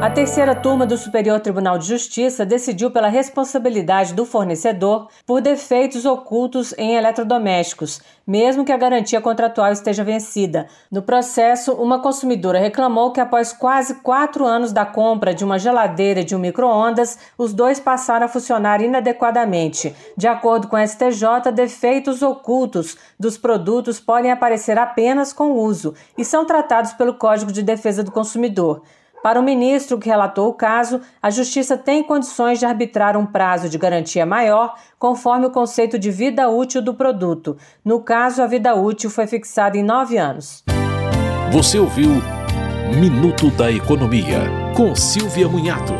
A terceira turma do Superior Tribunal de Justiça decidiu pela responsabilidade do fornecedor por defeitos ocultos em eletrodomésticos, mesmo que a garantia contratual esteja vencida. No processo, uma consumidora reclamou que após quase quatro anos da compra de uma geladeira e de um micro-ondas, os dois passaram a funcionar inadequadamente. De acordo com a STJ, defeitos ocultos dos produtos podem aparecer apenas com uso e são tratados pelo Código de Defesa do Consumidor. Para o ministro que relatou o caso, a Justiça tem condições de arbitrar um prazo de garantia maior, conforme o conceito de vida útil do produto. No caso, a vida útil foi fixada em nove anos. Você ouviu Minuto da Economia, com Silvia Munhato.